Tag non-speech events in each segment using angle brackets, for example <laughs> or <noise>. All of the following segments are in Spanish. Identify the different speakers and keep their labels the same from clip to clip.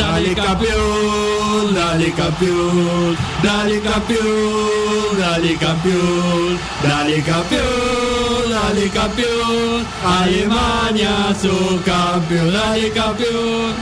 Speaker 1: Dale campeón, dale campeón, dale campeón, dale campeón, dale campeón, dale campeón, Alemania su campeón, dale campeón.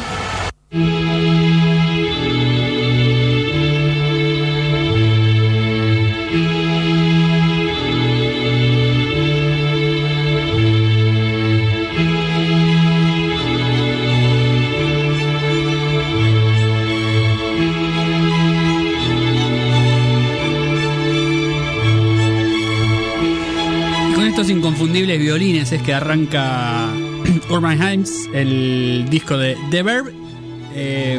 Speaker 2: Violines es que arranca <clears throat> Urban Heims, el disco de The Verb. Eh,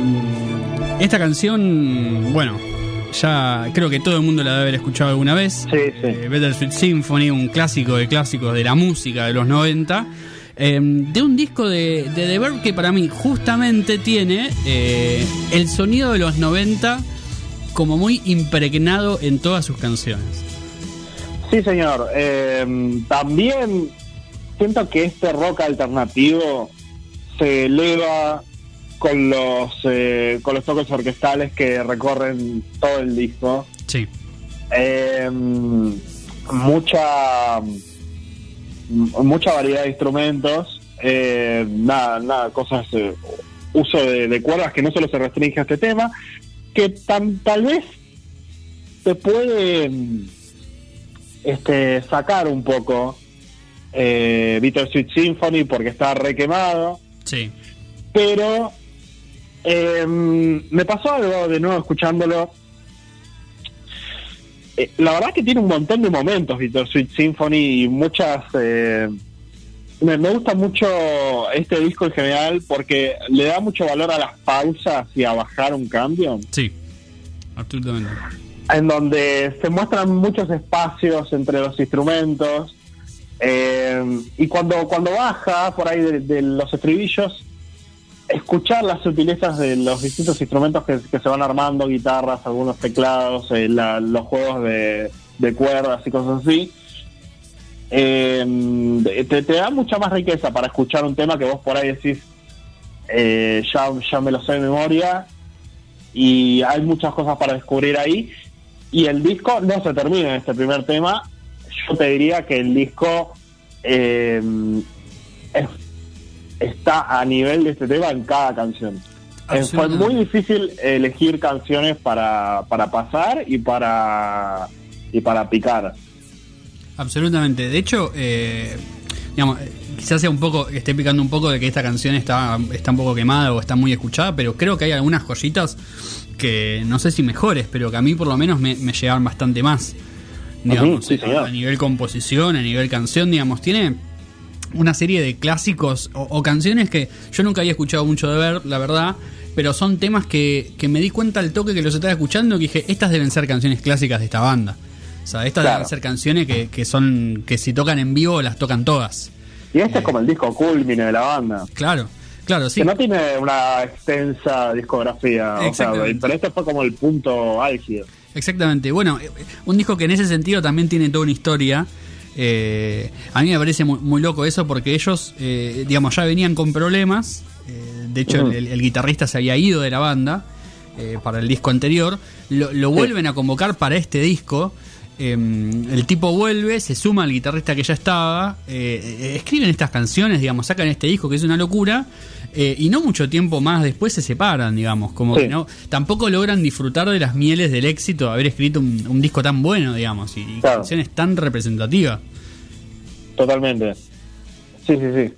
Speaker 2: esta canción, bueno, ya creo que todo el mundo la debe haber escuchado alguna vez.
Speaker 3: Sí, sí.
Speaker 2: Eh, Better Sweet Symphony, un clásico de clásicos de la música de los 90. eh, de un disco de, de The Verb que para mí justamente tiene eh, el sonido de los 90 como muy impregnado en todas sus canciones.
Speaker 3: Sí, señor. Eh, también siento que este rock alternativo se eleva con los eh, con los toques orquestales que recorren todo el disco.
Speaker 2: Sí.
Speaker 3: Eh, mucha mucha variedad de instrumentos. Eh, nada, nada, cosas eh, uso de, de cuerdas que no solo se restringe a este tema, que tan, tal vez te puede este sacar un poco eh, Bittersweet Symphony porque está re quemado,
Speaker 2: Sí.
Speaker 3: pero eh, me pasó algo de nuevo escuchándolo. Eh, la verdad que tiene un montón de momentos Bittersweet Symphony y muchas... eh, me, me gusta mucho este disco en general porque le da mucho valor a las pausas y a bajar un cambio
Speaker 2: Sí, absolutamente.
Speaker 3: En donde se muestran muchos espacios entre los instrumentos eh, y cuando cuando baja por ahí de, los estribillos escuchar las sutilezas de los distintos instrumentos que, se van armando guitarras algunos teclados eh, los juegos de, de cuerdas y cosas así eh, te, da mucha más riqueza para escuchar un tema que vos por ahí decís ya, ya me lo sé de memoria y hay muchas cosas para descubrir ahí y el disco no se termina en este primer tema. Yo te diría que el disco eh, es- está a nivel de este tema en cada canción. Eh, fue muy difícil elegir canciones para, para pasar y para y para picar.
Speaker 2: Absolutamente. De hecho, eh, digamos, quizás sea un poco, esté picando un poco de que esta canción está, está un poco quemada o está muy escuchada, pero creo que hay algunas joyitas que no sé si mejores, pero que a mí por lo menos me, me llegaron bastante más. Digamos,
Speaker 3: sí,
Speaker 2: a nivel composición, a nivel canción, digamos, tiene una serie de clásicos o, o canciones que yo nunca había escuchado mucho de ver, la verdad, pero son temas que, que me di cuenta al toque que los estaba escuchando que dije, estas deben ser canciones clásicas de esta banda. O sea, estas
Speaker 3: Claro.
Speaker 2: deben ser canciones que, que son que si tocan en vivo las tocan todas.
Speaker 3: y este es como el disco culmine de la banda
Speaker 2: Claro, claro, sí.
Speaker 3: que no tiene una extensa discografía o sea, pero este fue como el punto álgido
Speaker 2: Exactamente. Bueno, eh, un disco que en ese sentido también tiene toda una historia. Eh, a mí me parece muy, muy loco eso porque ellos, eh, digamos, ya venían con problemas. Eh, de hecho, el, el guitarrista se había ido de la banda eh, para el disco anterior. Lo, lo vuelven a convocar para este disco. Eh, el tipo vuelve, se suma al guitarrista que ya estaba. eh, escriben estas canciones, digamos, sacan este disco que es una locura. eh, y no mucho tiempo más después se separan, digamos, como
Speaker 3: Sí.
Speaker 2: que no, tampoco logran disfrutar de las mieles del éxito de haber escrito un, un disco tan bueno, digamos, y, y
Speaker 3: Claro.
Speaker 2: canciones tan representativas.
Speaker 3: totalmente sí sí sí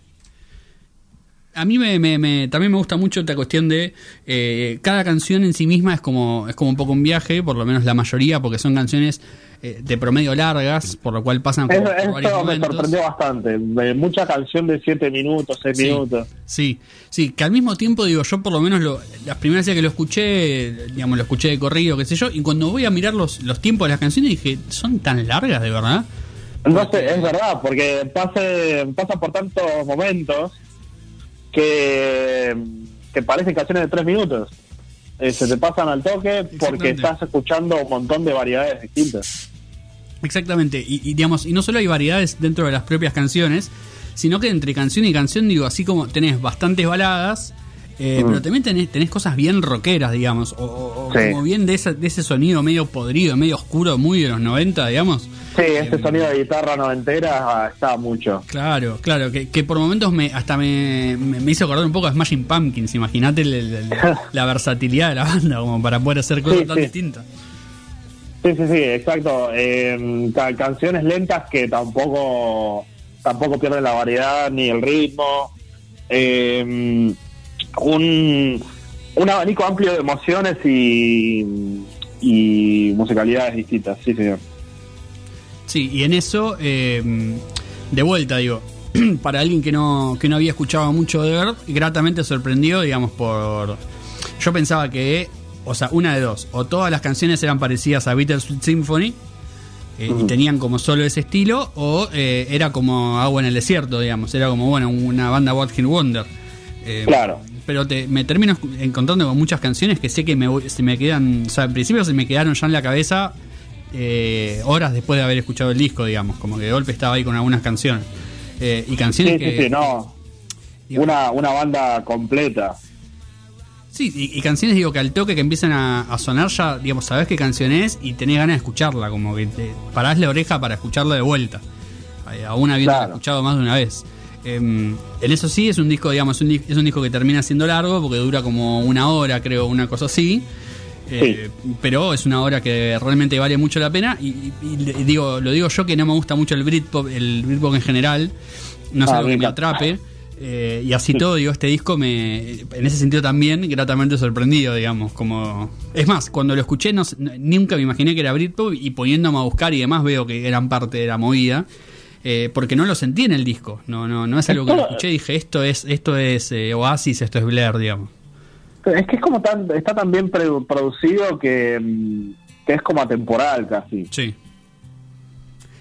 Speaker 2: A mí me, me- me- también me gusta mucho esta cuestión de eh, cada canción en sí misma es como es como un poco un viaje, por lo menos la mayoría, porque son canciones eh, de promedio largas, por lo cual pasan por, varios
Speaker 3: me
Speaker 2: momentos.
Speaker 3: sorprendió bastante. Mucha canción de 7 minutos, 6
Speaker 2: Sí,
Speaker 3: minutos.
Speaker 2: Sí, sí, que al mismo tiempo digo, yo por lo menos lo- las primeras veces que lo escuché, digamos, lo escuché de corrido, qué sé yo, y cuando voy a mirar los, los tiempos de las canciones dije, ¿son tan largas de verdad?
Speaker 3: No sé, es verdad, porque pase, pasa por tantos momentos que, que parecen canciones de 3 minutos. Eh, se te pasan al toque porque estás escuchando un montón de variedades distintas.
Speaker 2: Exactamente, y, y, digamos, y no solo hay variedades dentro de las propias canciones, sino que entre canción y canción, digo, así como tenés bastantes baladas, Eh,
Speaker 3: Mm.
Speaker 2: Pero también tenés, tenés cosas bien rockeras, digamos, o, o-
Speaker 3: Sí.
Speaker 2: como bien de, esa- de ese sonido medio podrido, medio oscuro, muy de los 90, digamos.
Speaker 3: Sí, ese
Speaker 2: Em,
Speaker 3: sonido de guitarra noventera ah, está mucho.
Speaker 2: Claro, claro, que, que por momentos me hasta me, me- me hizo acordar un poco a Smashing Pumpkins, imagínate <laughs> la versatilidad de la banda como para poder hacer cosas
Speaker 3: Sí,
Speaker 2: tan
Speaker 3: sí.
Speaker 2: distintas.
Speaker 3: Sí, sí, sí, exacto. Eh, ca- canciones lentas que tampoco tampoco pierden la variedad ni el ritmo. Eh, un, un abanico amplio de emociones y, y musicalidades distintas, sí, señor.
Speaker 2: Sí, y en eso, eh, de vuelta, digo, <clears throat> para alguien que no, que no había escuchado mucho de Bird, gratamente sorprendió, digamos, por... Yo pensaba que, o sea, una de dos, o todas las canciones eran parecidas a Bittersweet Symphony, eh, y tenían como solo ese estilo, o eh, era como agua en el desierto, digamos, era como, bueno, una banda What Hit Wonder. Eh,
Speaker 3: Claro.
Speaker 2: Pero te, me termino encontrando con muchas canciones que sé que me, voy- se me quedan, o sea, al principio se me quedaron ya en la cabeza eh, horas después de haber escuchado el disco, digamos, como que de golpe estaba ahí con algunas canciones. Eh, y canciones
Speaker 3: Sí,
Speaker 2: que...
Speaker 3: sí, sí, no. Una, una banda completa.
Speaker 2: Sí, y, y canciones, digo, que al toque que empiezan a, a sonar ya, digamos, sabés qué canción es y tenés ganas de escucharla, como que te parás la oreja para escucharla de vuelta, eh, aún habiendo
Speaker 3: Claro.
Speaker 2: escuchado más de una vez. Em, en eso sí, es un disco, digamos, es un disco que termina siendo largo porque dura como una hora, creo, una cosa así. Eh, Pero es una hora que realmente vale mucho la pena. Y, y- digo, lo digo yo que no me gusta mucho el Britpop, el Britpop en general, no es
Speaker 3: Ah,
Speaker 2: algo que me atrape. Eh, y así todo, digo, este disco me, en ese sentido también, gratamente sorprendido, digamos, como... Es más, cuando lo escuché, no, nunca me imaginé que era Britpop y poniéndome a buscar y demás veo que eran parte de la movida, eh, porque no lo sentí en el disco, no no no es algo que lo escuché y dije, esto es esto es eh, Oasis, esto es Blair, digamos.
Speaker 3: Es que es como tan, está tan bien produ- producido que, mm, que es como atemporal casi.
Speaker 2: Sí.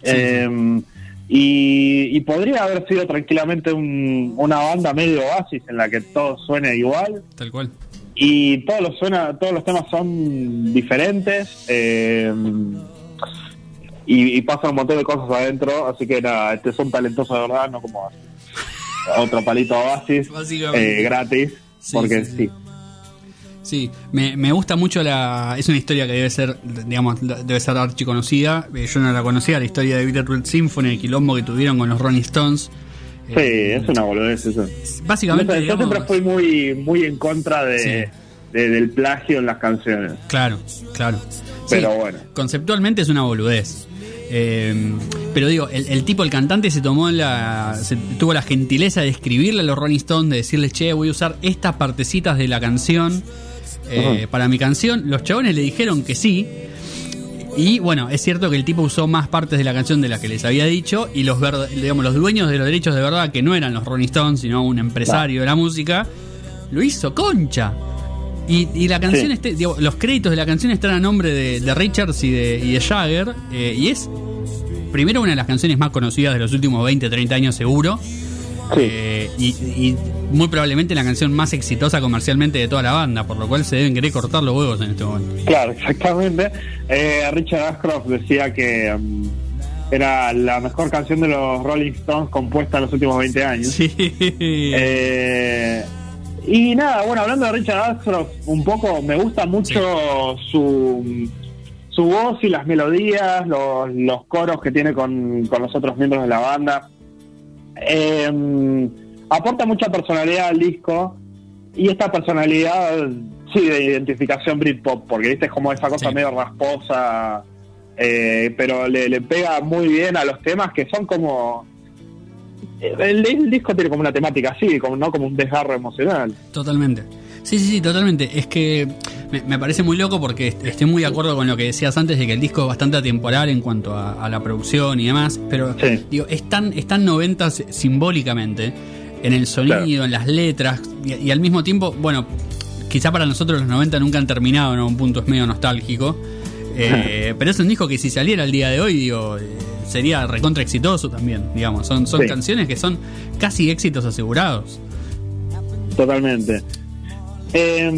Speaker 3: Eh, y, y podría haber sido tranquilamente un- una banda medio oasis en la que todo suene igual
Speaker 2: Tal cual.
Speaker 3: y todos los suena todos los temas son diferentes eh, y, y pasan un montón de cosas adentro así que nada este son talentosos de verdad no como <laughs> otro palito oasis eh, gratis
Speaker 2: Sí,
Speaker 3: porque
Speaker 2: sí,
Speaker 3: sí,
Speaker 2: me, me gusta mucho la. Es una historia que debe ser, digamos, debe ser archiconocida. Eh, Yo no la conocía, la historia de Bittersweet Symphony, el quilombo que tuvieron con los Rolling Stones.
Speaker 3: sí
Speaker 2: Eh,
Speaker 3: es una boludez eso
Speaker 2: Básicamente,
Speaker 3: yo
Speaker 2: digamos,
Speaker 3: siempre fui muy muy en contra de,
Speaker 2: Sí.
Speaker 3: de- del plagio en las canciones
Speaker 2: Claro, claro.
Speaker 3: Pero bueno.
Speaker 2: Conceptualmente es una boludez. Eh, pero digo, el, el tipo, el cantante, se tomó la. se- tuvo la gentileza de escribirle a los Rolling Stones, de decirles, che, voy a usar estas partecitas de la canción eh, para mi canción. Los chabones le dijeron que sí. Y bueno, es cierto que el tipo usó más partes de la canción de las que les había dicho. Y los, digamos, los dueños de los derechos de verdad, que no eran los Rolling Stones, sino un empresario de la música, lo hizo concha. Y, y la canción,
Speaker 3: Sí.
Speaker 2: este, digo, los créditos de la canción están a nombre de, de Richards y de, y de Jagger. eh, y es, primero, una de las canciones más conocidas de los últimos 20, 30 años, seguro.
Speaker 3: Sí.
Speaker 2: Eh, y, y muy probablemente la canción más exitosa comercialmente de toda la banda, por lo cual se deben querer cortar los huevos en este momento.
Speaker 3: Claro, exactamente. Eh, Richard Ashcroft decía que mm, era la mejor canción de los Rolling Stones compuesta en los últimos 20 años.
Speaker 2: Sí.
Speaker 3: Eh, y nada, bueno, hablando de Richard Ashcroft, un poco me gusta mucho su, su voz y las melodías, los, los coros que tiene con, con los otros miembros de la banda. Eh, aporta mucha personalidad al disco y esta personalidad, sí, de identificación Britpop, porque viste es como esa cosa
Speaker 2: Sí.
Speaker 3: medio rasposa, eh, pero le, le pega muy bien a los temas que son como el, el disco tiene como una temática así, como no como un desgarro emocional.
Speaker 2: Totalmente. Sí, sí, sí, totalmente. Es que me, me parece muy loco porque est- estoy muy de acuerdo con lo que decías antes de que el disco es bastante atemporal en cuanto a, a la producción y demás, pero
Speaker 3: Sí.
Speaker 2: digo, es tan, es tan 90 simbólicamente en el sonido,
Speaker 3: Claro.
Speaker 2: en las letras y, y al mismo tiempo, bueno, quizá para nosotros los 90 nunca han terminado, en un punto es medio nostálgico. eh, <laughs> pero es un disco que si saliera el día de hoy, digo, eh, sería recontra exitoso también, digamos. Son, son
Speaker 3: Sí.
Speaker 2: canciones que son casi éxitos asegurados.
Speaker 3: Totalmente. Eh,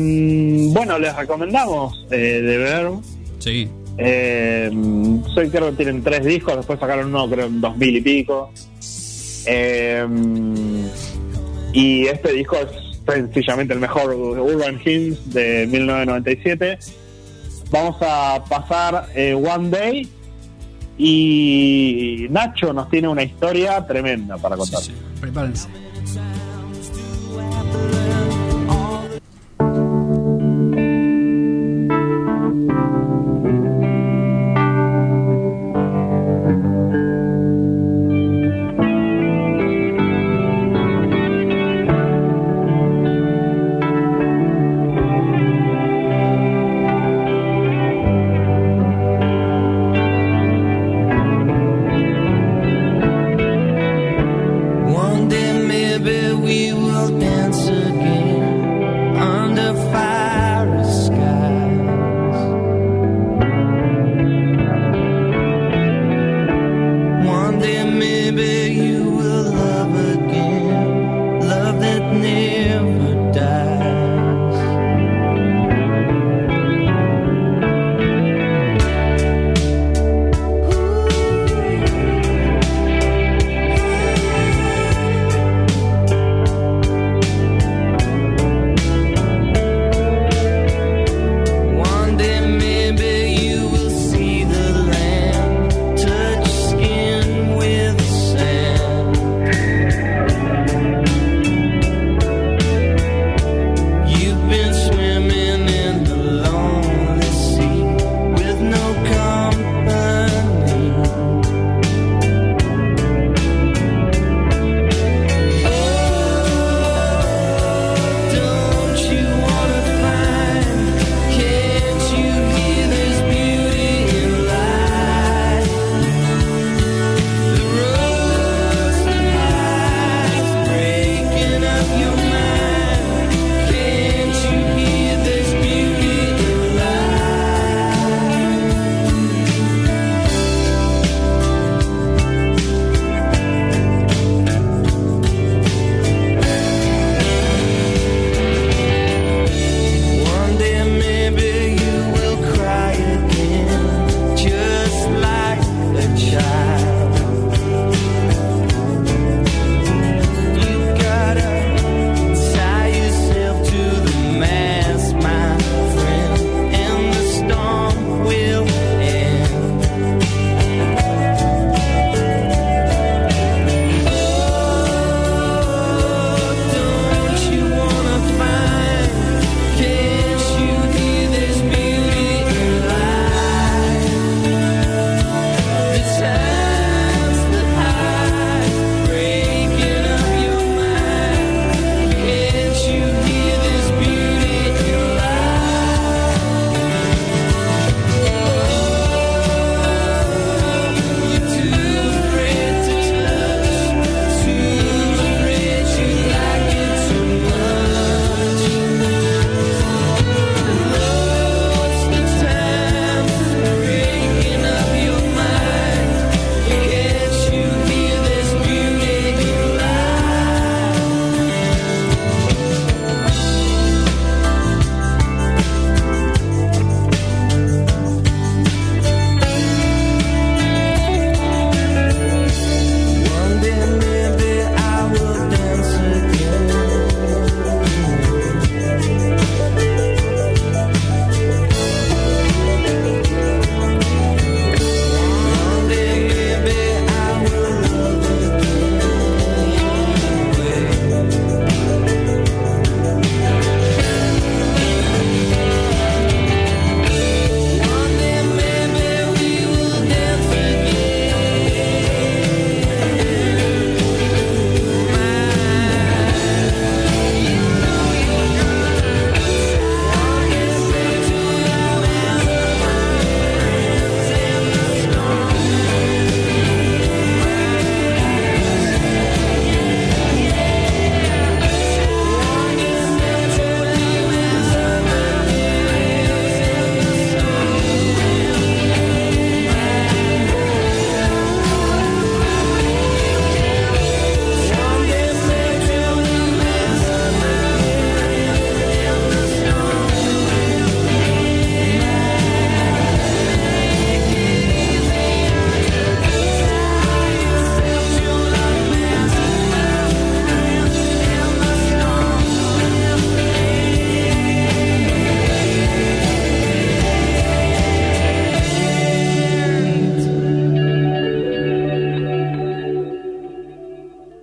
Speaker 3: bueno, les recomendamos eh, de ver.
Speaker 2: Sí.
Speaker 3: Eh, soy, creo que tienen tres discos, después sacaron uno creo en 2000 y pico. Eh, y este disco es sencillamente el mejor Urban Hymns de 1997. Vamos a pasar eh, One Day y Nacho nos tiene una historia tremenda para contar.
Speaker 2: Sí, prepárense.